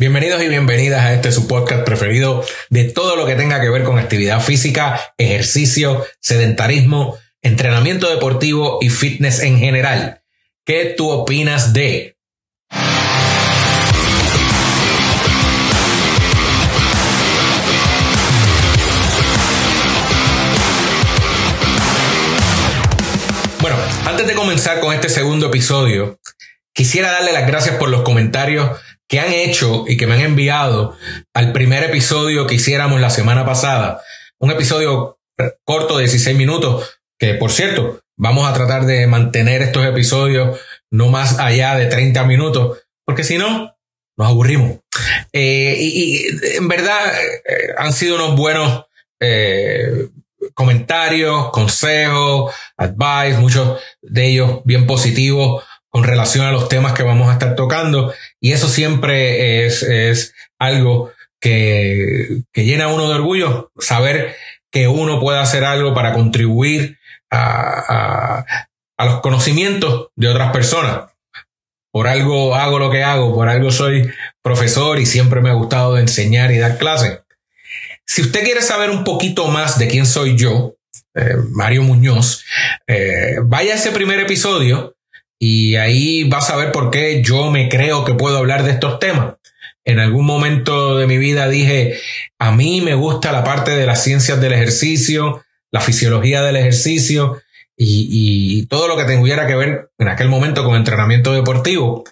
Bienvenidos y bienvenidas a este su podcast preferido de todo lo que tenga que ver con actividad física, ejercicio, sedentarismo, entrenamiento deportivo y fitness en general. ¿Qué tú opinas de? Bueno, antes de comenzar con este segundo episodio, quisiera darle las gracias por los comentarios que han hecho y que me han enviado al primer episodio que hiciéramos la semana pasada. Un episodio corto de 16 minutos, que por cierto, vamos a tratar de mantener estos episodios no más allá de 30 minutos, porque si no, nos aburrimos. Eh, y, en verdad eh, han sido unos buenos eh, comentarios, consejos, advice, muchos de ellos bien positivos con relación a los temas que vamos a estar Y eso siempre es, es algo que, que llena a uno de orgullo, saber que uno puede hacer algo para contribuir a, a, a los conocimientos de otras personas. Por algo hago lo que hago, por algo soy profesor y siempre me ha gustado enseñar y dar clases. Si usted quiere saber un poquito más de quién soy yo, eh, Mario Muñoz, eh, vaya a ese primer episodio y ahí vas a ver por qué yo me creo que puedo hablar de estos temas. En algún momento de mi vida dije, a mí me gusta la parte de las ciencias del ejercicio, la fisiología del ejercicio y, todo lo que tuviera que ver en aquel momento con entrenamiento deportivo.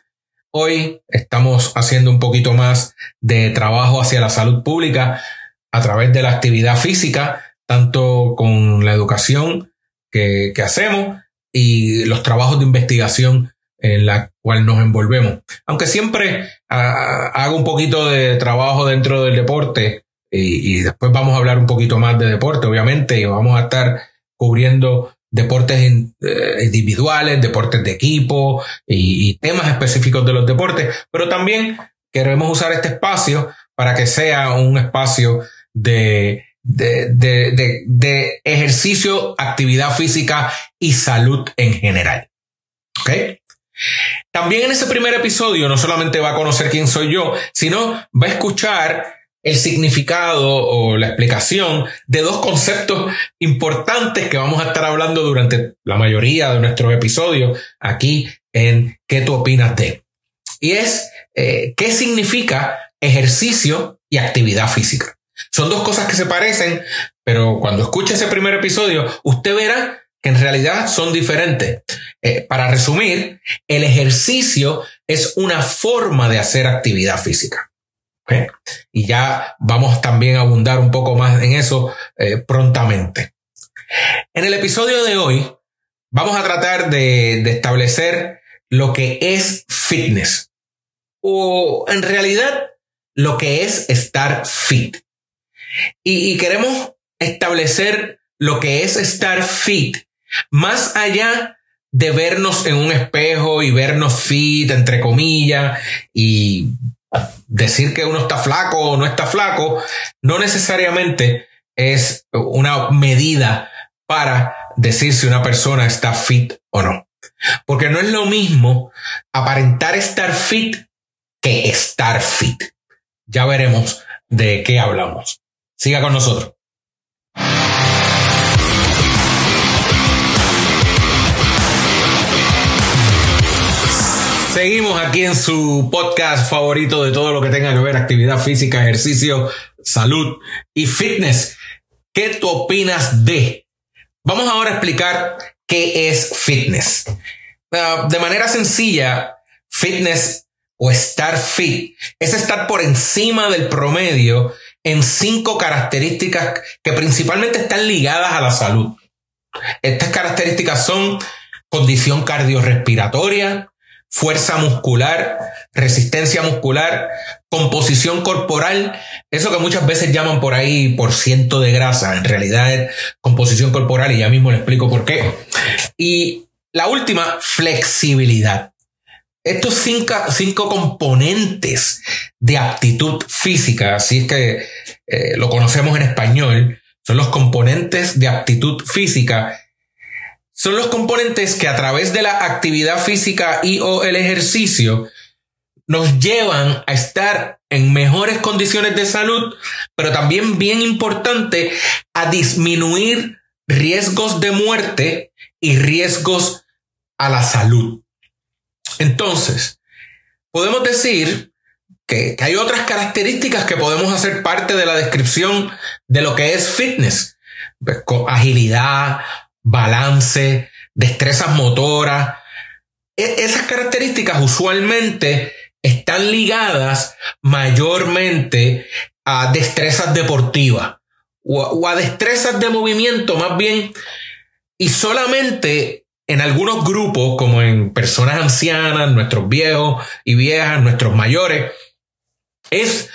Hoy estamos haciendo un poquito más de trabajo hacia la salud pública a través de la actividad física, tanto con la educación que hacemos y los trabajos de investigación en la cual nos envolvemos. Aunque siempre uh, hago un poquito de trabajo dentro del deporte y, después vamos a hablar un poquito más de deporte, obviamente, y vamos a estar cubriendo deportes eh, individuales, deportes de equipo y, y temas específicos de los deportes, pero también queremos usar este espacio para que sea un espacio de de, de, de, de, ejercicio, actividad física y salud en general. ¿Ok? También en ese primer episodio no solamente va a conocer quién soy yo, sino va a escuchar el significado o la explicación de dos conceptos importantes que vamos a estar hablando durante la mayoría de nuestros episodios aquí en ¿Qué tú opinas de? Y es eh, qué significa ejercicio y actividad física. Son dos cosas que se parecen, pero cuando escuche ese primer episodio, usted verá que en realidad son diferentes. Eh, para resumir, el ejercicio es una forma de hacer actividad física. Y ya vamos también a abundar un poco más en eso eh, prontamente. En el episodio de hoy vamos a tratar de establecer lo que es fitness o en realidad lo que es estar fit. Y, queremos establecer lo que es estar fit, más allá de vernos en un espejo y vernos fit, entre comillas, y decir que uno está flaco o no está flaco, no necesariamente es una medida para decir si una persona está fit o no. Porque no es lo mismo aparentar estar fit que estar fit. Ya veremos de qué hablamos. Siga con nosotros. Seguimos aquí en su podcast favorito de todo lo que tenga que ver actividad física, ejercicio, salud y fitness. ¿Qué tú opinas de? Vamos ahora a explicar qué es fitness. Uh, de manera sencilla, fitness o estar fit es estar por encima del promedio en cinco características que principalmente están ligadas a la salud. Estas características son condición cardiorrespiratoria, fuerza muscular, resistencia muscular, composición corporal, eso que muchas veces llaman por ahí por ciento de grasa, en realidad es composición corporal y ya mismo le explico por qué. Y la última, flexibilidad. Estos cinco, componentes de aptitud física, así es que eh, lo conocemos en español, son los componentes de aptitud física. Son los componentes que a través de la actividad física y o el ejercicio nos llevan a estar en mejores condiciones de salud, pero también bien importante, a disminuir riesgos de muerte y riesgos a la salud. Entonces, podemos decir que, hay otras características que podemos hacer parte de la descripción de lo que es fitness. Pues, agilidad, balance, destrezas motoras. E, esas características usualmente están ligadas mayormente a destrezas deportivas o, a destrezas de movimiento más bien y solamente en algunos grupos, como en personas ancianas, nuestros viejos y viejas, nuestros mayores, es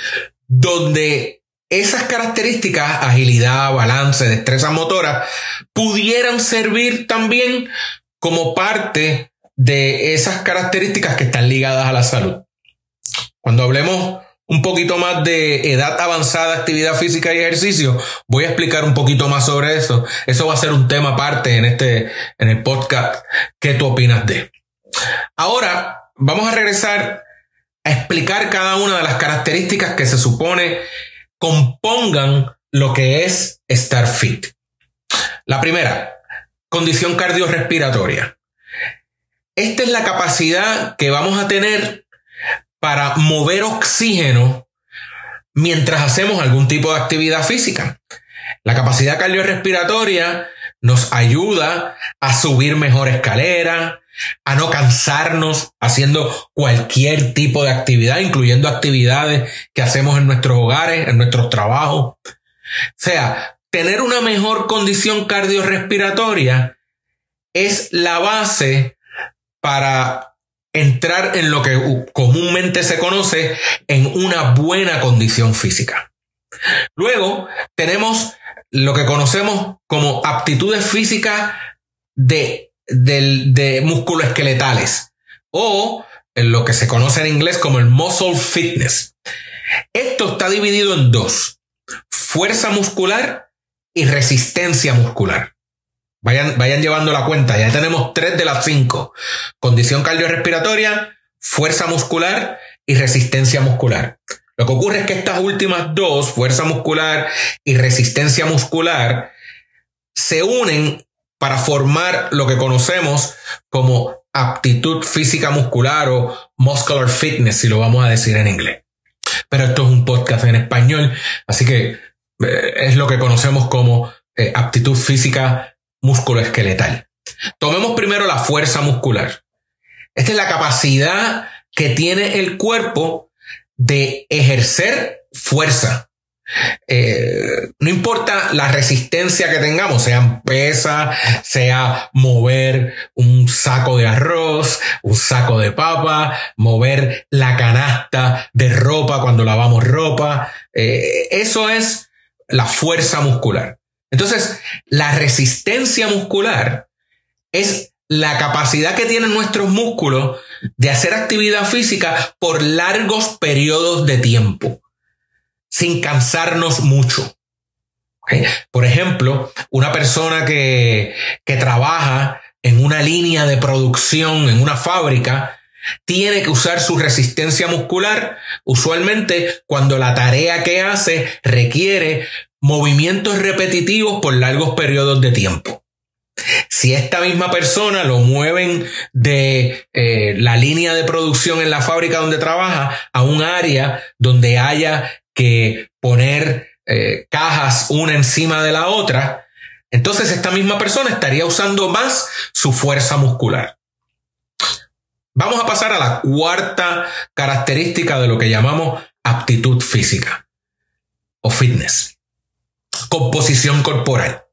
donde esas características, agilidad, balance, destreza motora, pudieran servir también como parte de esas características que están ligadas a la salud. Cuando hablemos un poquito más de edad avanzada, actividad física y ejercicio, voy a explicar un poquito más sobre eso. Eso va a ser un tema aparte en este, en el podcast. ¿Qué tú opinas de? Ahora, vamos a regresar a explicar cada una de las características que se supone compongan lo que es estar fit. La primera, condición cardiorrespiratoria. Esta es la capacidad que vamos a tener para mover oxígeno mientras hacemos algún tipo de actividad física. La capacidad cardiorrespiratoria nos ayuda a subir mejor escalera, a no cansarnos haciendo cualquier tipo de actividad, incluyendo actividades que hacemos en nuestros hogares, en nuestros trabajos. O sea, tener una mejor condición cardiorrespiratoria es la base para entrar en lo que comúnmente se conoce en una buena condición física. Luego tenemos lo que conocemos como aptitudes físicas de de músculos esqueletales o en lo que se conoce en inglés como el muscle fitness. Esto está dividido en dos, fuerza muscular y resistencia muscular. Vayan, vayan llevando la cuenta, ya tenemos tres de las cinco. Condición cardiorrespiratoria, fuerza muscular y resistencia muscular. Lo que ocurre es que estas últimas dos, fuerza muscular y resistencia muscular, se unen para formar lo que conocemos como aptitud física muscular o muscular fitness, si lo vamos a decir en inglés. Pero esto es un podcast en español, así que eh, es lo que conocemos como eh, aptitud física musculoesqueletal. Tomemos primero la fuerza muscular. Esta es la capacidad que tiene el cuerpo de ejercer fuerza. Eh, no importa la resistencia que tengamos, sea pesa, sea mover un saco de arroz, un saco de papa, mover la canasta de ropa cuando lavamos ropa. Eh, eso es la fuerza muscular. Entonces, la resistencia muscular es la capacidad que tienen nuestros músculos de hacer actividad física por largos periodos de tiempo sin cansarnos mucho. Por ejemplo, una persona que, que trabaja en una línea de producción, en una fábrica, tiene que usar su resistencia muscular usualmente cuando la tarea que hace requiere movimientos repetitivos por largos periodos de tiempo. Si esta misma persona lo mueven de eh, la línea de producción en la fábrica donde trabaja a un área donde haya que poner eh, cajas una encima de la otra, entonces esta misma persona estaría usando más su fuerza muscular. Vamos a pasar a la cuarta característica de lo que llamamos aptitud física o fitness. Composición corporal.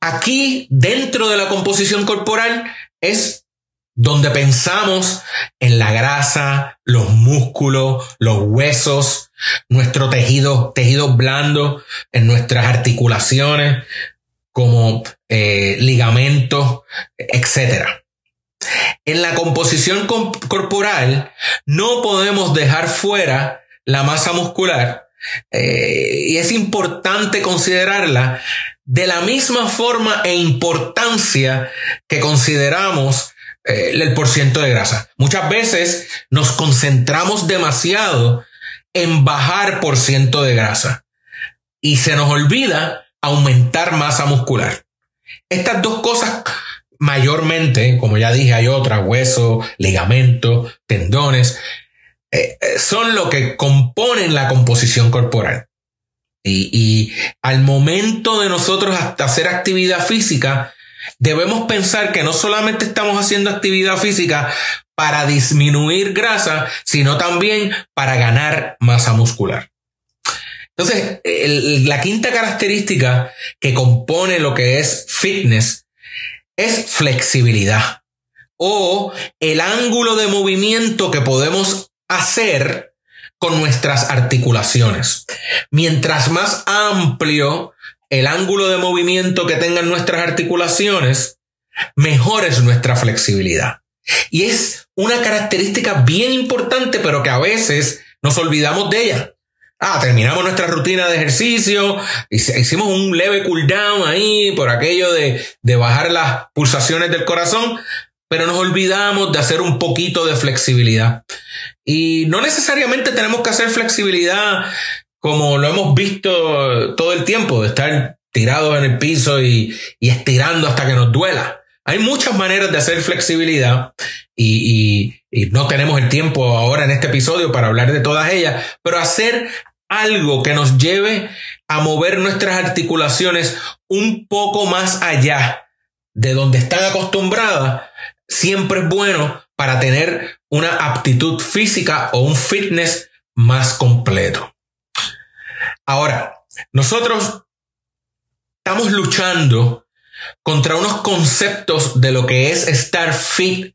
Aquí, dentro de la composición corporal, es donde pensamos en la grasa, los músculos, los huesos, nuestro tejido, tejidos blandos, en nuestras articulaciones, como eh, ligamentos, etc. En la composición corporal no podemos dejar fuera la masa muscular eh, y es importante considerarla de la misma forma e importancia que consideramos eh, el porciento de grasa. Muchas veces nos concentramos demasiado en bajar por ciento de grasa y se nos olvida aumentar masa muscular. Estas dos cosas mayormente, como ya dije, hay otras, hueso, ligamento, tendones, eh, eh, son lo que componen la composición corporal. Y, al momento de nosotros hacer actividad física, debemos pensar que no solamente estamos haciendo actividad física para disminuir grasa, sino también para ganar masa muscular. Entonces, la quinta característica que compone lo que es fitness es flexibilidad o el ángulo de movimiento que podemos hacer con nuestras articulaciones. Mientras más amplio el ángulo de movimiento que tengan nuestras articulaciones, mejor es nuestra flexibilidad. Y es una característica bien importante, pero que a veces nos olvidamos de ella. Ah, terminamos nuestra rutina de ejercicio, hicimos un leve cool down ahí por aquello de, de bajar las pulsaciones del corazón, pero nos olvidamos de hacer un poquito de flexibilidad. Y no necesariamente tenemos que hacer flexibilidad como lo hemos visto todo el tiempo, de estar tirados en el piso y, estirando hasta que nos duela. Hay muchas maneras de hacer flexibilidad y, y, no tenemos el tiempo ahora en este episodio para hablar de todas ellas, pero hacer algo que nos lleve a mover nuestras articulaciones un poco más allá de donde están acostumbradas, siempre es bueno para tener una aptitud física o un fitness más completo. Ahora, nosotros estamos luchando contra unos conceptos de lo que es estar fit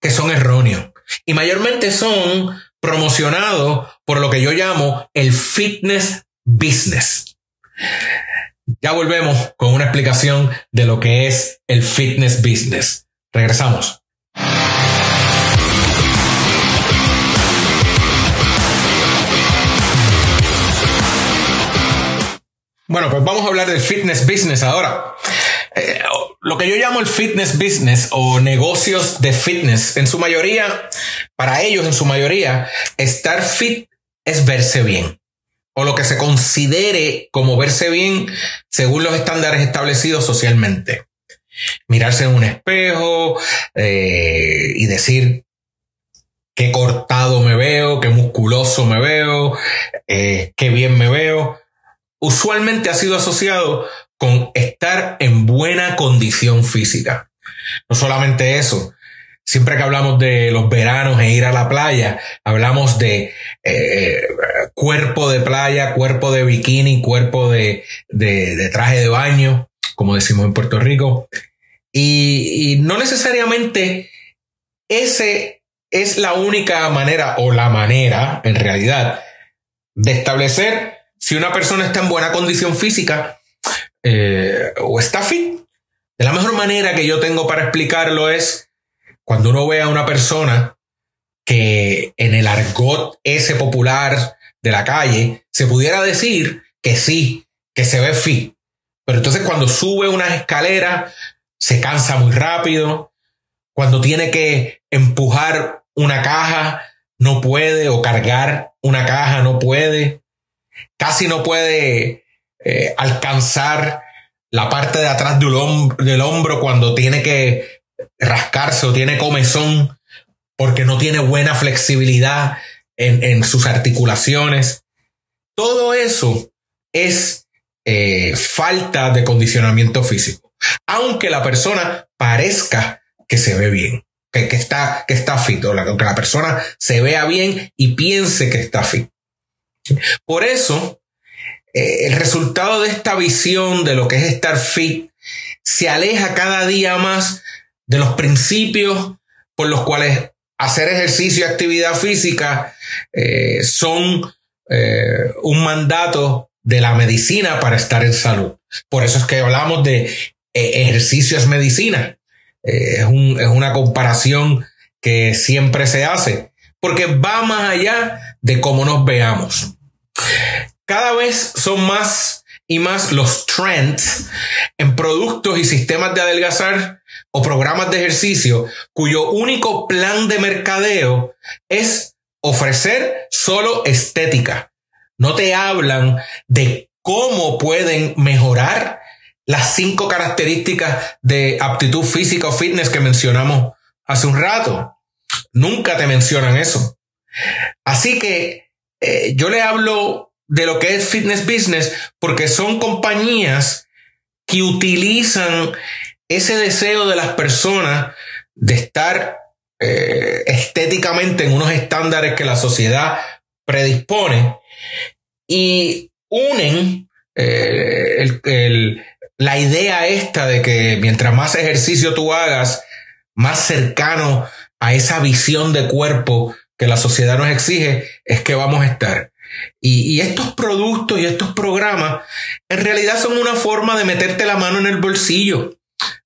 que son erróneos y mayormente son promocionados por lo que yo llamo el fitness business. Ya volvemos con una explicación de lo que es el fitness business. Regresamos. Bueno, pues vamos a hablar del fitness business ahora. Eh, lo que yo llamo el fitness business o negocios de fitness, en su mayoría, para ellos en su mayoría, estar fit es verse bien. O lo que se considere como verse bien según los estándares establecidos socialmente. Mirarse en un espejo eh, y decir qué cortado me veo, qué musculoso me veo, eh, qué bien me veo usualmente ha sido asociado con estar en buena condición física. No solamente eso, siempre que hablamos de los veranos e ir a la playa, hablamos de eh, cuerpo de playa, cuerpo de bikini, cuerpo de, traje de baño, como decimos en Puerto Rico. Y, y no necesariamente ese es la única manera o la manera, en realidad, de establecer si una persona está en buena condición física eh, o está fit, de la mejor manera que yo tengo para explicarlo es cuando uno ve a una persona que en el argot ese popular de la calle se pudiera decir que sí, que se ve fit. Pero entonces cuando sube una escalera se cansa muy rápido. Cuando tiene que empujar una caja no puede o cargar una caja no puede casi no puede eh, alcanzar la parte de atrás del, hombro, cuando tiene que rascarse o tiene comezón porque no tiene buena flexibilidad en, sus articulaciones. Todo eso es eh, falta de condicionamiento físico. Aunque la persona parezca que se ve bien, que, está, que está fit, o que la persona se vea bien y piense que está fit. Por eso, eh, el resultado de esta visión de lo que es estar fit se aleja cada día más de los principios por los cuales hacer ejercicio y actividad física eh, son eh, un mandato de la medicina para estar en salud. Por eso es que hablamos de ejercicio es medicina. es, es una comparación que siempre se hace, porque va más allá de cómo nos veamos. Cada vez son más y más los trends en productos y sistemas de adelgazar o programas de ejercicio cuyo único plan de mercadeo es ofrecer solo estética. No te hablan de cómo pueden mejorar las cinco características de aptitud física o fitness que mencionamos hace un rato. Nunca te mencionan eso. Así que eh, yo le hablo de lo que es fitness business porque son compañías que utilizan ese deseo de las personas de estar eh, estéticamente en unos estándares que la sociedad predispone y unen eh, la idea esta de que mientras más ejercicio tú hagas, más cercano a esa visión de cuerpo que la sociedad nos exige, es que vamos a estar. Y, estos productos y estos programas en realidad son una forma de meterte la mano en el bolsillo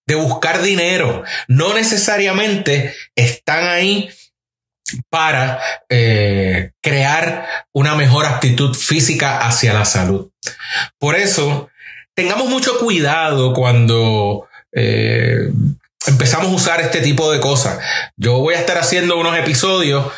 de buscar dinero. No necesariamente están ahí para eh, crear una mejor actitud física hacia la salud. Por eso, tengamos mucho cuidado cuando eh, empezamos a usar este tipo de cosas. Yo voy a estar haciendo unos episodios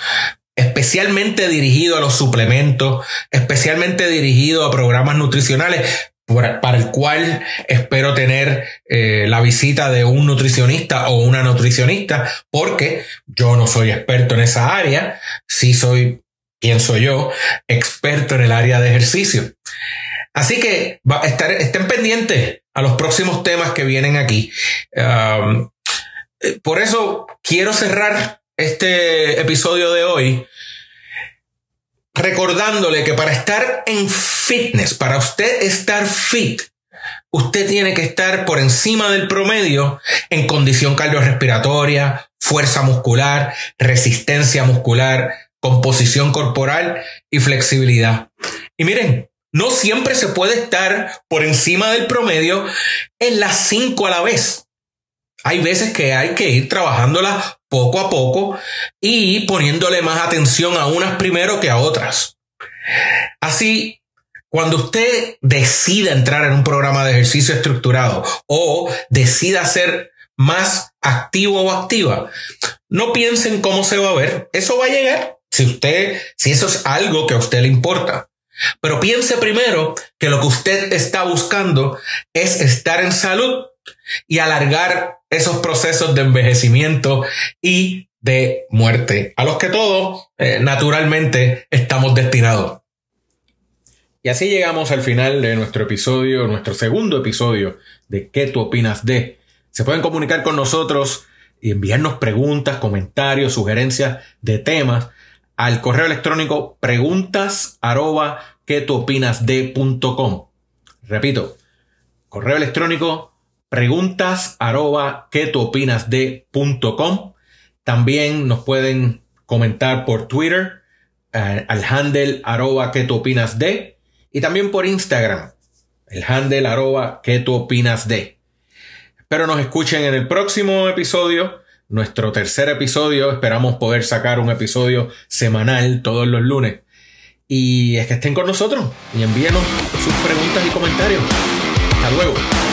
especialmente dirigidos a los suplementos, especialmente dirigidos a programas nutricionales, para el cual espero tener eh, la visita de un nutricionista o una nutricionista, porque yo no soy experto en esa área, sí soy, pienso yo, experto en el área de ejercicio. Así que va, estar, estén pendientes a los próximos temas que vienen aquí. Um, por eso quiero cerrar este episodio de hoy recordándole que para estar en fitness, para usted estar fit, usted tiene que estar por encima del promedio en condición cardiorrespiratoria, fuerza muscular, resistencia muscular, composición corporal y flexibilidad. Y miren, no siempre se puede estar por encima del promedio en las cinco a la vez. Hay veces que hay que ir trabajándolas poco a poco y poniéndole más atención a unas primero que a otras. Así, cuando usted decida entrar en un programa de ejercicio estructurado o decida ser más activo o activa, no piensen cómo se va a ver. Eso va a llegar si usted, si eso es algo que a usted le importa. Pero piense primero que lo que usted está buscando es estar en salud y alargar esos procesos de envejecimiento y de muerte, a los que todos eh, naturalmente estamos destinados. Y así llegamos al final de nuestro episodio, nuestro segundo episodio de ¿Qué tú opinas de? Se pueden comunicar con nosotros y enviarnos preguntas, comentarios, sugerencias de temas al correo electrónico preguntas arroba tú opinas de Repito, correo electrónico preguntas arroba que tú opinas de También nos pueden comentar por Twitter eh, al handle arroba tú opinas de y también por Instagram el handle arroba tú opinas de. Espero nos escuchen en el próximo episodio, nuestro tercer episodio. Esperamos poder sacar un episodio semanal todos los lunes. Y es que estén con nosotros y envíenos sus preguntas y comentarios. Hasta luego.